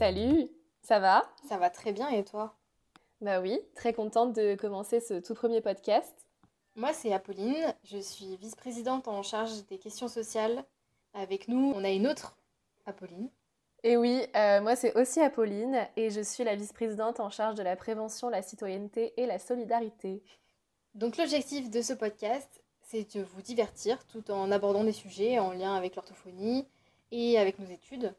Salut, ça va? Ça va très bien et toi? Bah oui, très contente de commencer ce tout premier podcast. Moi c'est Apolline, je suis vice-présidente en charge des questions sociales. Avec nous, on a une autre Apolline. Et oui, euh, moi c'est aussi Apolline et je suis la vice-présidente en charge de la prévention, la citoyenneté et la solidarité. Donc l'objectif de ce podcast, c'est de vous divertir tout en abordant des sujets en lien avec l'orthophonie et avec nos études.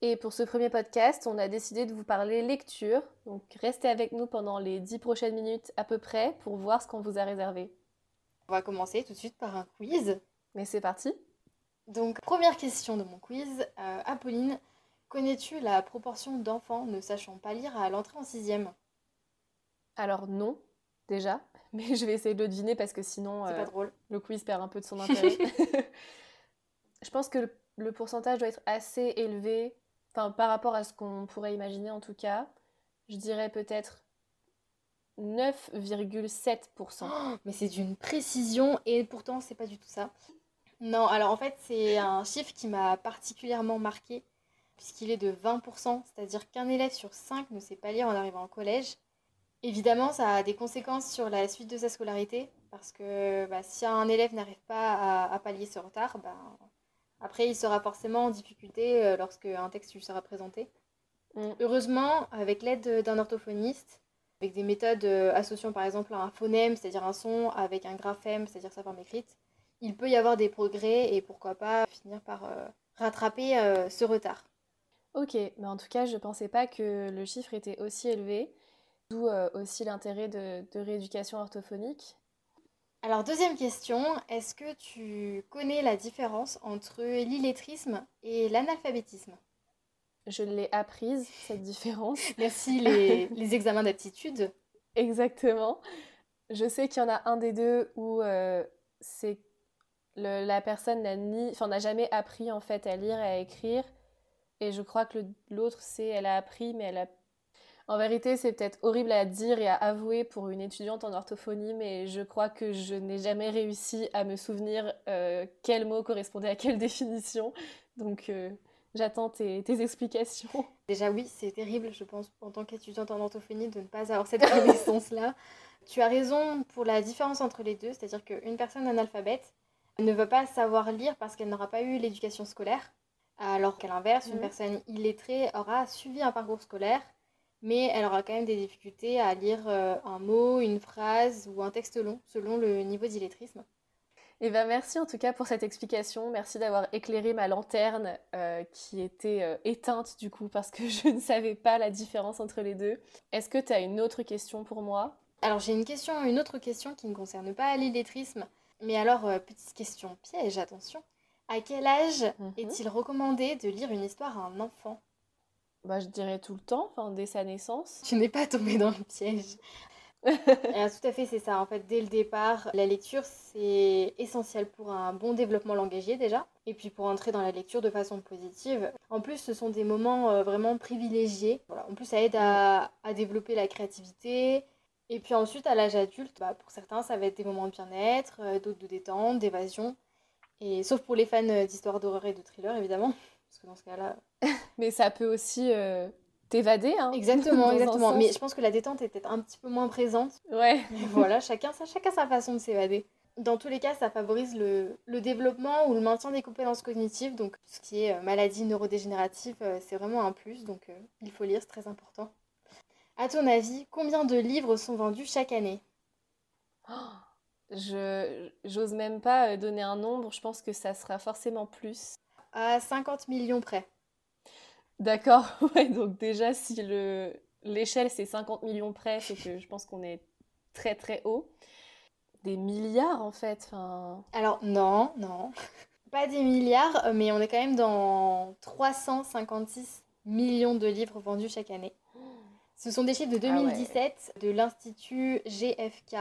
Et pour ce premier podcast, on a décidé de vous parler lecture. Donc restez avec nous pendant les 10 prochaines minutes à peu près pour voir ce qu'on vous a réservé. On va commencer tout de suite par un quiz. Mais c'est parti. Donc première question de mon quiz. Euh, Apolline, connais-tu la proportion d'enfants ne sachant pas lire à l'entrée en sixième? Alors non, déjà. Mais je vais essayer de le deviner parce que sinon pas drôle. le quiz perd un peu de son intérêt. je pense que le, le pourcentage doit être assez élevé par rapport à ce qu'on pourrait imaginer en tout cas, je dirais peut-être 9,7%. Oh, mais c'est d'une précision et pourtant c'est pas du tout ça. Non, alors en fait c'est un chiffre qui m'a particulièrement marqué puisqu'il est de 20%, c'est-à-dire qu'un élève sur 5 ne sait pas lire en arrivant au collège. Évidemment, ça a des conséquences sur la suite de sa scolarité parce que bah, si un élève n'arrive pas à, à, pallier ce retard, bah, après, il sera forcément en difficulté euh, lorsque un texte lui sera présenté. Mm. Heureusement, avec l'aide d'un orthophoniste, avec des méthodes euh, associant par exemple un phonème, c'est-à-dire un son, avec un graphème, c'est-à-dire sa forme écrite, il peut y avoir des progrès et pourquoi pas finir par euh, rattraper euh, ce retard. Ok, mais en tout cas, je ne pensais pas que le chiffre était aussi élevé, d'où euh, aussi l'intérêt de, de rééducation orthophonique. Alors, deuxième question, est-ce que tu connais la différence entre l'illettrisme et l'analphabétisme? Je l'ai apprise, cette différence. Merci, les, les examens d'aptitude. Exactement. Je sais qu'il y en a un des deux où euh, c'est le, la personne n'a ni, enfin n'a jamais appris en fait à lire et à écrire, et je crois que l'autre c'est elle a appris mais elle a en vérité, c'est peut-être horrible à dire et à avouer pour une étudiante en orthophonie, mais je crois que je n'ai jamais réussi à me souvenir euh, quel mot correspondait à quelle définition. Donc, euh, j'attends tes, tes, explications. Déjà, oui, c'est terrible, je pense, en tant qu'étudiante en orthophonie, de ne pas avoir cette connaissance-là. tu as raison pour la différence entre les deux, c'est-à-dire qu'une personne analphabète ne va pas savoir lire parce qu'elle n'aura pas eu l'éducation scolaire, alors qu'à l'inverse, mmh. une personne illettrée aura suivi un parcours scolaire mais elle aura quand même des difficultés à lire euh, un mot, une phrase ou un texte long, selon le niveau d'illettrisme. Eh ben merci en tout cas pour cette explication. Merci d'avoir éclairé ma lanterne euh, qui était euh, éteinte du coup parce que je ne savais pas la différence entre les deux. Est-ce que tu as une autre question pour moi? Alors j'ai une question, une autre question qui ne concerne pas l'illettrisme. Mais alors, euh, petite question piège, attention. À quel âge mm -hmm. est-il recommandé de lire une histoire à un enfant? Bah, je dirais tout le temps, enfin, dès sa naissance. Tu n'es pas tombée dans le piège. Alors, tout à fait, c'est ça. En fait, dès le départ, la lecture, c'est essentiel pour un bon développement langagier déjà, et puis pour entrer dans la lecture de façon positive. En plus, ce sont des moments euh, vraiment privilégiés. Voilà. En plus, ça aide à, à développer la créativité. Et puis ensuite, à l'âge adulte, bah, pour certains, ça va être des moments de bien-être, euh, d'autres de détente, d'évasion. Et sauf pour les fans d'histoires d'horreur et de thriller, évidemment. Parce que dans ce cas-là. Mais ça peut aussi euh, t'évader. Hein, exactement, exactement. Mais je pense que la détente est peut-être un petit peu moins présente. Ouais. Mais voilà, chacun, ça, chacun sa façon de s'évader. Dans tous les cas, ça favorise le, le, développement ou le maintien des compétences cognitives. Donc, tout ce qui est euh, maladie neurodégénérative, euh, c'est vraiment un plus. Donc, euh, il faut lire, c'est très important. À ton avis, combien de livres sont vendus chaque année? Oh, Je j'ose même pas donner un nombre. Je pense que ça sera forcément plus à 50 millions près. D'accord, ouais, donc déjà si le l'échelle c'est 50 millions près, c'est que je pense qu'on est très très haut. Des milliards en fait. Alors non, non, pas des milliards, mais on est quand même dans 356 millions de livres vendus chaque année. Ce sont des chiffres de 2017 ah ouais. de l'Institut GFK.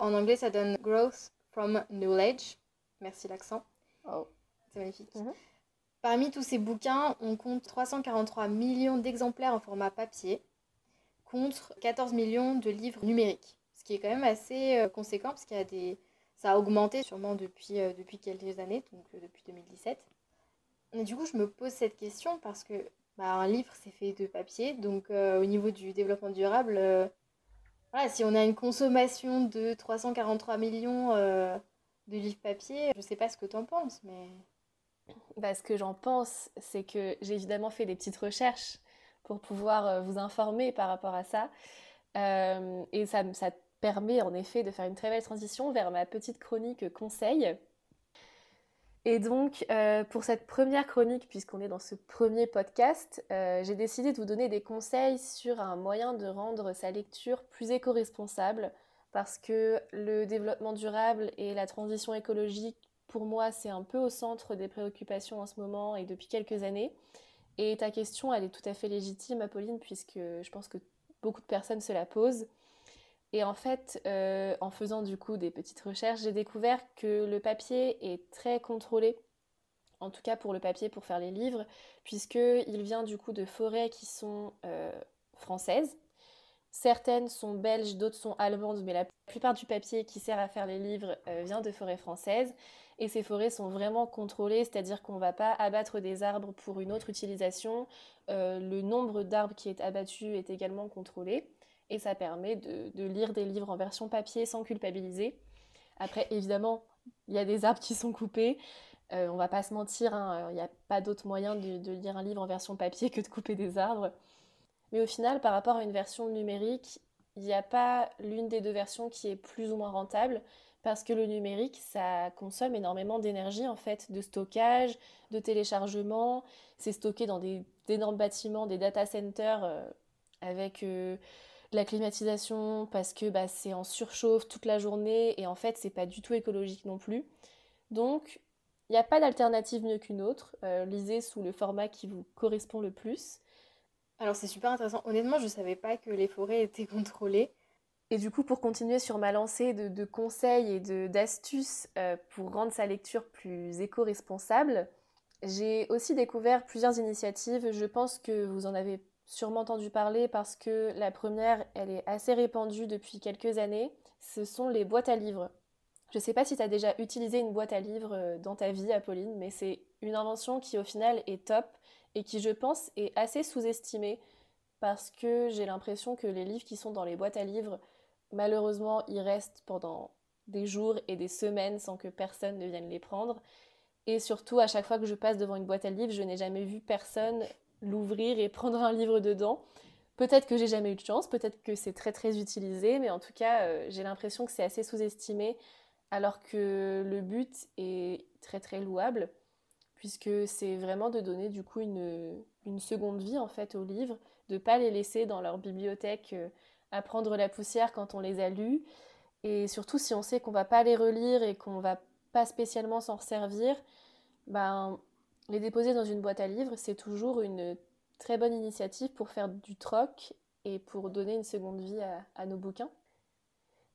En anglais, ça donne Growth from Knowledge. Merci l'accent. Oh. C'est magnifique. Mm -hmm. Parmi tous ces bouquins, on compte 343 millions d'exemplaires en format papier, contre 14 millions de livres numériques. Ce qui est quand même assez euh, conséquent, parce qu'il y a des... ça a augmenté sûrement depuis, euh, quelques années, donc euh, depuis 2017. Et du coup, je me pose cette question parce que bah, un livre, c'est fait de papier. Donc, au niveau du développement durable, voilà, si on a une consommation de 343 millions de livres papier, je sais pas ce que tu en penses, mais... Bah, ce que j'en pense, c'est que j'ai évidemment fait des petites recherches pour pouvoir vous informer par rapport à ça. et ça, permet en effet de faire une très belle transition vers ma petite chronique conseil. Et donc, euh, pour cette première chronique, puisqu'on est dans ce premier podcast, euh, j'ai décidé de vous donner des conseils sur un moyen de rendre sa lecture plus éco-responsable, parce que le développement durable et la transition écologique, pour moi, c'est un peu au centre des préoccupations en ce moment et depuis quelques années. Et ta question, elle est tout à fait légitime, Apolline, puisque je pense que beaucoup de personnes se la posent. Et en fait, euh, en faisant du coup des petites recherches, j'ai découvert que le papier est très contrôlé, en tout cas pour le papier pour faire les livres, puisqu'il vient du coup de forêts qui sont euh, françaises. Certaines sont belges, d'autres sont allemandes, mais la plupart du papier qui sert à faire les livres euh, vient de forêts françaises. Et ces forêts sont vraiment contrôlées, c'est-à-dire qu'on ne va pas abattre des arbres pour une autre utilisation. le nombre d'arbres qui est abattu est également contrôlé et ça permet de, lire des livres en version papier sans culpabiliser. Après, évidemment, il y a des arbres qui sont coupés. Euh, on va pas se mentir, hein, il n'y a pas d'autre moyen de, lire un livre en version papier que de couper des arbres. Mais au final, par rapport à une version numérique, il n'y a pas l'une des deux versions qui est plus ou moins rentable parce que le numérique, ça consomme énormément d'énergie en fait, de stockage, de téléchargement. C'est stocké dans des énormes bâtiments, des data centers euh, avec euh, la climatisation parce que bah, c'est en surchauffe toute la journée et en fait c'est pas du tout écologique non plus. Donc il n'y a pas d'alternative mieux qu'une autre. Euh, lisez sous le format qui vous correspond le plus. Alors c'est super intéressant. Honnêtement, je savais pas que les forêts étaient contrôlées. Et du coup, pour continuer sur ma lancée de, conseils et d'astuces euh, pour rendre sa lecture plus éco-responsable, j'ai aussi découvert plusieurs initiatives. Je pense que vous en avez sûrement entendu parler parce que la première, elle est assez répandue depuis quelques années. Ce sont les boîtes à livres. Je ne sais pas si tu as déjà utilisé une boîte à livres euh, dans ta vie, Apolline, mais c'est une invention qui au final est top et qui, je pense, est assez sous-estimée parce que j'ai l'impression que les livres qui sont dans les boîtes à livres, malheureusement, ils restent pendant des jours et des semaines sans que personne ne vienne les prendre. Et surtout, à chaque fois que je passe devant une boîte à livres, je n'ai jamais vu personne l'ouvrir et prendre un livre dedans. Peut-être que j'ai jamais eu de chance, peut-être que c'est très très utilisé, mais en tout cas, euh, j'ai l'impression que c'est assez sous-estimé, alors que le but est très très louable, puisque c'est vraiment de donner du coup une, seconde vie en fait aux livres, de pas les laisser dans leur bibliothèque euh, à prendre la poussière quand on les a lus, et surtout si on sait qu'on va pas les relire et qu'on va pas spécialement s'en servir, ben les déposer dans une boîte à livres, c'est toujours une très bonne initiative pour faire du troc et pour donner une seconde vie à, nos bouquins.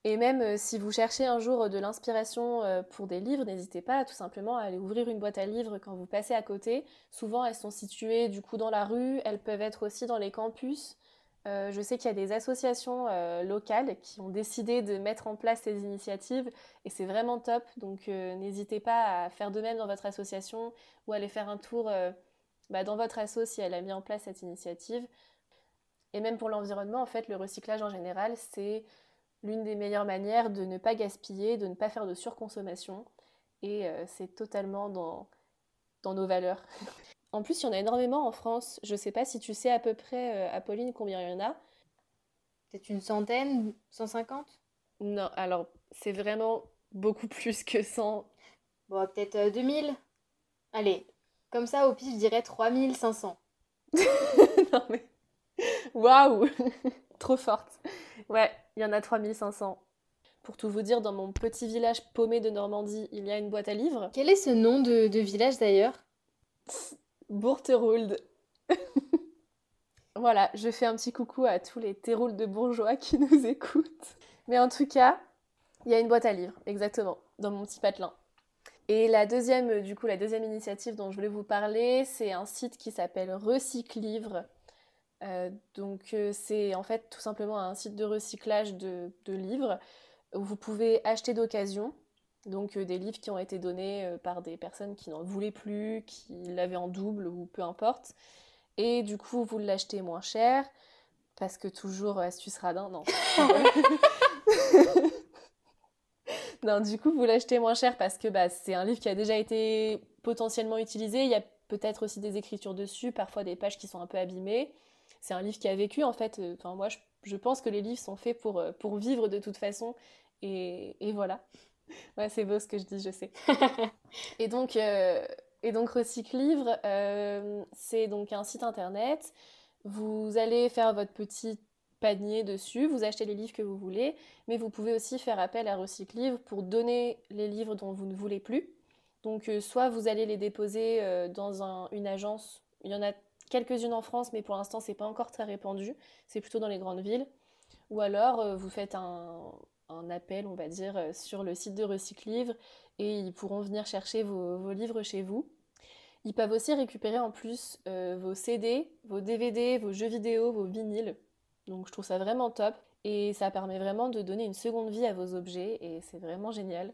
Et même euh, si vous cherchez un jour de l'inspiration euh, pour des livres, n'hésitez pas tout simplement à aller ouvrir une boîte à livres quand vous passez à côté. Souvent, elles sont situées du coup dans la rue, elles peuvent être aussi dans les campus. Euh, je sais qu'il y a des associations euh, locales qui ont décidé de mettre en place ces initiatives et c'est vraiment top. Donc euh, n'hésitez pas à faire de même dans votre association ou à aller faire un tour bah, dans votre asso si elle a mis en place cette initiative. Et même pour l'environnement, en fait, le recyclage en général, c'est l'une des meilleures manières de ne pas gaspiller, de ne pas faire de surconsommation. Et c'est totalement dans, dans nos valeurs. En plus, il y en a énormément en France. Je ne sais pas si tu sais à peu près, euh, Apolline, combien il y en a. Peut-être une centaine, 150 Non, alors c'est vraiment beaucoup plus que 100. Bon, peut-être 2000 euh, Allez, comme ça, au pire, je dirais 3500. non mais... Waouh Trop forte. Ouais, il y en a 3500. Pour tout vous dire, dans mon petit village paumé de Normandie, il y a une boîte à livres. Quel est ce nom de, de village d'ailleurs? Bourterould. voilà, je fais un petit coucou à tous les Téroules de bourgeois qui nous écoutent. Mais en tout cas, il y a une boîte à livres, exactement, dans mon petit patelin. Et la deuxième, du coup, la deuxième initiative dont je voulais vous parler, c'est un site qui s'appelle Recycle Livre. Euh, donc euh, c'est en fait tout simplement un site de recyclage de livres où vous pouvez acheter d'occasion donc euh, des livres qui ont été donnés euh, par des personnes qui n'en voulaient plus, qui l'avaient en double ou peu importe. Et du coup, vous l'achetez moins cher, parce que toujours astuce radin, non. non, du coup, vous l'achetez moins cher parce que bah, c'est un livre qui a déjà été potentiellement utilisé. Il y a peut-être aussi des écritures dessus, parfois des pages qui sont un peu abîmées. C'est un livre qui a vécu, en fait. Moi, je, pense que les livres sont faits euh, pour vivre de toute façon. Et, voilà. Ouais, c'est beau ce que je dis, je sais. et donc, euh, donc Recycle Livre, euh, c'est donc un site internet. Vous allez faire votre petit panier dessus, vous achetez les livres que vous voulez, mais vous pouvez aussi faire appel à Recycle Livre pour donner les livres dont vous ne voulez plus. Donc euh, soit vous allez les déposer dans une agence, il y en a quelques-unes en France, mais pour l'instant c'est pas encore très répandu, c'est plutôt dans les grandes villes, ou alors vous faites un, appel, on va dire, sur le site de Recycle Livre et ils pourront venir chercher vos, livres chez vous. Ils peuvent aussi récupérer en plus euh, vos CD, vos DVD, vos jeux vidéo, vos vinyles. Donc je trouve ça vraiment top et ça permet vraiment de donner une seconde vie à vos objets et c'est vraiment génial.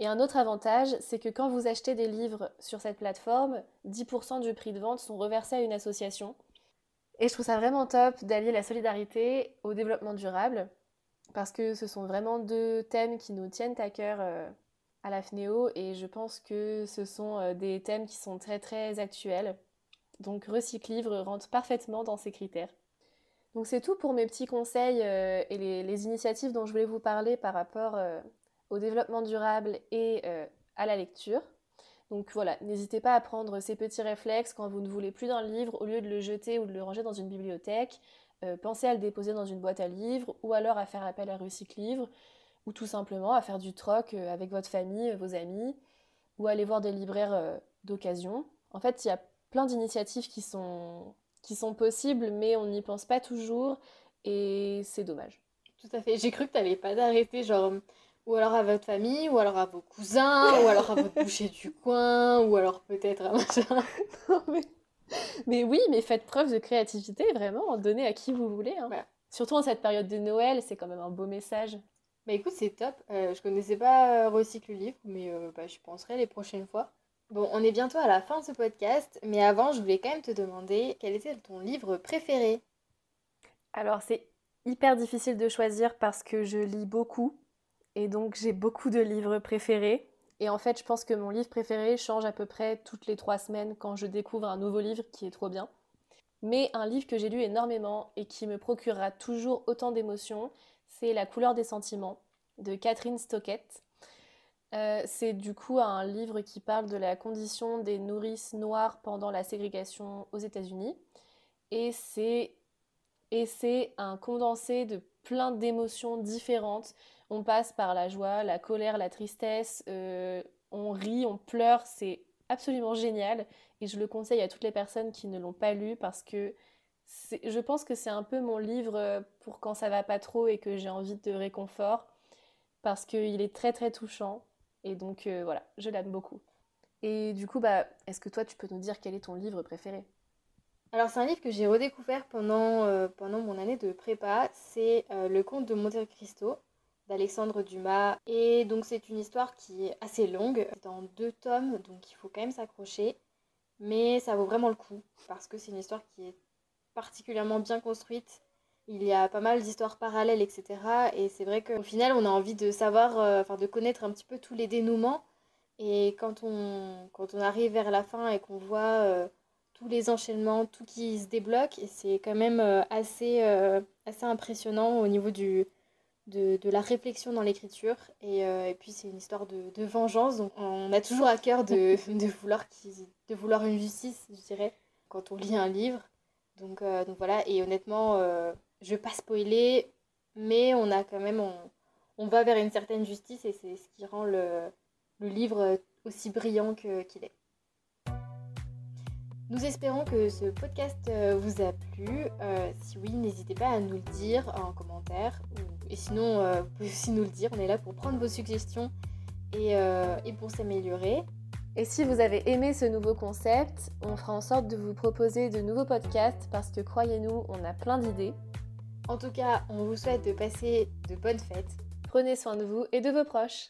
Et un autre avantage, c'est que quand vous achetez des livres sur cette plateforme, 10% du prix de vente sont reversés à une association. Et je trouve ça vraiment top d'allier la solidarité au développement durable, parce que ce sont vraiment deux thèmes qui nous tiennent à cœur euh, à la FNEO et je pense que ce sont euh, des thèmes qui sont très très actuels. Donc Recyclivre rentre parfaitement dans ces critères. Donc c'est tout pour mes petits conseils euh, et les, initiatives dont je voulais vous parler par rapport au développement durable et à la lecture. Donc voilà, n'hésitez pas à prendre ces petits réflexes quand vous ne voulez plus d'un livre, au lieu de le jeter ou de le ranger dans une bibliothèque, pensez à le déposer dans une boîte à livres ou alors à faire appel à Recyclivre ou tout simplement à faire du troc euh, avec votre famille, euh, vos amis, ou aller voir des libraires euh, d'occasion. En fait, il y a plein d'initiatives qui sont, qui sont possibles, mais on n'y pense pas toujours, et c'est dommage. Tout à fait. J'ai cru que tu n'allais pas d'arrêter, genre, ou alors à votre famille, ou alors à vos cousins, ou alors à votre boucher du coin, ou alors peut-être à machin. non, mais... mais... oui, mais faites preuve de créativité, vraiment, donnez à qui vous voulez. Hein. Surtout en cette période de Noël, c'est quand même un beau message. Bah écoute, c'est top. Euh, je connaissais pas euh, Recycle Livre, mais euh, bah, je penserai les prochaines fois. Bon, on est bientôt à la fin de ce podcast, mais avant, je voulais quand même te demander quel était ton livre préféré? Alors, c'est hyper difficile de choisir parce que je lis beaucoup, et donc j'ai beaucoup de livres préférés. Et en fait, je pense que mon livre préféré change à peu près toutes les trois semaines quand je découvre un nouveau livre qui est trop bien. Mais un livre que j'ai lu énormément et qui me procurera toujours autant d'émotions, c'est La couleur des sentiments de Catherine Stockett. Euh, c'est du coup un livre qui parle de la condition des nourrices noires pendant la ségrégation aux États-Unis. Et c'est, et c'est un condensé de plein d'émotions différentes. On passe par la joie, la colère, la tristesse, euh, on rit, on pleure, c'est absolument génial. Et je le conseille à toutes les personnes qui ne l'ont pas lu parce que je pense que c'est un peu mon livre euh, pour quand ça va pas trop et que j'ai envie de réconfort parce qu'il est très très touchant et donc euh, voilà, je l'aime beaucoup. Et du coup, bah, est-ce que toi tu peux nous dire quel est ton livre préféré? Alors c'est un livre que j'ai redécouvert pendant, euh, mon année de prépa, c'est Le Comte de Monte Cristo d'Alexandre Dumas. Et donc c'est une histoire qui est assez longue, dans deux tomes, donc il faut quand même s'accrocher. Mais ça vaut vraiment le coup parce que c'est une histoire qui est particulièrement bien construite. Il y a pas mal d'histoires parallèles, etc. Et c'est vrai qu'au final, on a envie de savoir, euh, enfin de connaître un petit peu tous les dénouements. Et quand on, arrive vers la fin et qu'on voit euh, tous les enchaînements, tout qui se débloque, c'est quand même euh, assez, assez impressionnant au niveau du, de, de la réflexion dans l'écriture. Et, et, puis c'est une histoire de, de, vengeance. Donc on a toujours à cœur de, de, vouloir, de vouloir une justice, je dirais, quand on lit un livre. Donc, euh, donc voilà, et honnêtement, euh, je vais pas spoiler, mais on a quand même, on, on va vers une certaine justice et c'est ce qui rend le, le livre aussi brillant qu'il est. Nous espérons que ce podcast euh, vous a plu. si oui, n'hésitez pas à nous le dire en commentaire. et sinon, vous pouvez aussi nous le dire. On est là pour prendre vos suggestions et, et pour s'améliorer. Et si vous avez aimé ce nouveau concept, on fera en sorte de vous proposer de nouveaux podcasts parce que croyez-nous, on a plein d'idées. En tout cas, on vous souhaite de passer de bonnes fêtes. Prenez soin de vous et de vos proches.